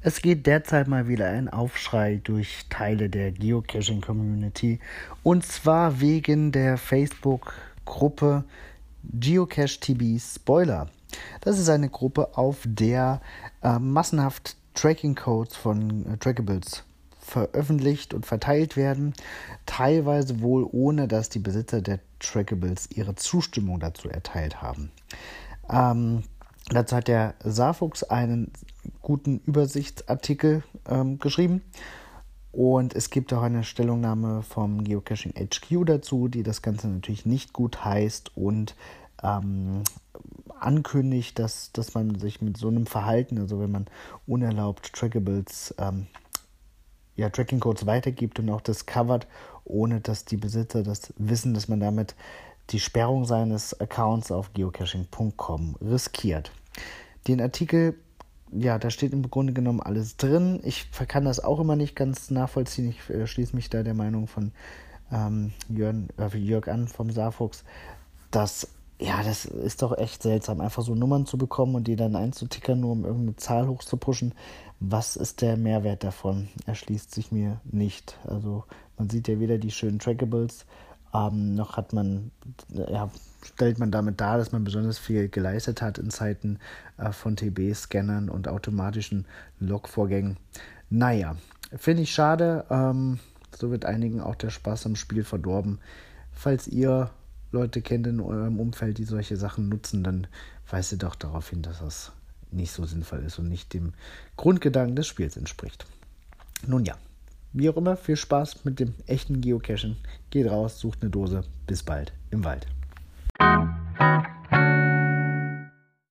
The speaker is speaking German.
Es geht derzeit mal wieder ein Aufschrei durch Teile der Geocaching-Community und zwar wegen der Facebook-Gruppe Geocache TB Spoiler. Das ist eine Gruppe, auf der äh, massenhaft Tracking-Codes von äh, Trackables veröffentlicht und verteilt werden, teilweise wohl ohne dass die Besitzer der Trackables ihre Zustimmung dazu erteilt haben. Ähm, dazu hat der Safux einen guten Übersichtsartikel ähm, geschrieben. Und es gibt auch eine Stellungnahme vom Geocaching HQ dazu, die das Ganze natürlich nicht gut heißt und ähm, ankündigt, dass, dass man sich mit so einem Verhalten, also wenn man unerlaubt Trackables, ähm, ja, Tracking Codes weitergibt und auch discovert, ohne dass die Besitzer das wissen, dass man damit die Sperrung seines Accounts auf geocaching.com riskiert. Den Artikel ja, da steht im Grunde genommen alles drin. Ich kann das auch immer nicht ganz nachvollziehen. Ich äh, schließe mich da der Meinung von ähm, Jörn, äh, Jörg an vom Saarfuchs, dass ja, das ist doch echt seltsam, einfach so Nummern zu bekommen und die dann einzutickern, nur um irgendeine Zahl hochzupuschen. Was ist der Mehrwert davon? Erschließt sich mir nicht. Also man sieht ja weder die schönen Trackables, ähm, noch hat man, ja, stellt man damit dar, dass man besonders viel geleistet hat in Zeiten äh, von TB-Scannern und automatischen Logvorgängen. Naja, finde ich schade. Ähm, so wird einigen auch der Spaß am Spiel verdorben. Falls ihr Leute kennt in eurem Umfeld, die solche Sachen nutzen, dann weist ihr doch darauf hin, dass das nicht so sinnvoll ist und nicht dem Grundgedanken des Spiels entspricht. Nun ja, wie auch immer, viel Spaß mit dem echten Geocachen. Geht raus, sucht eine Dose. Bis bald im Wald.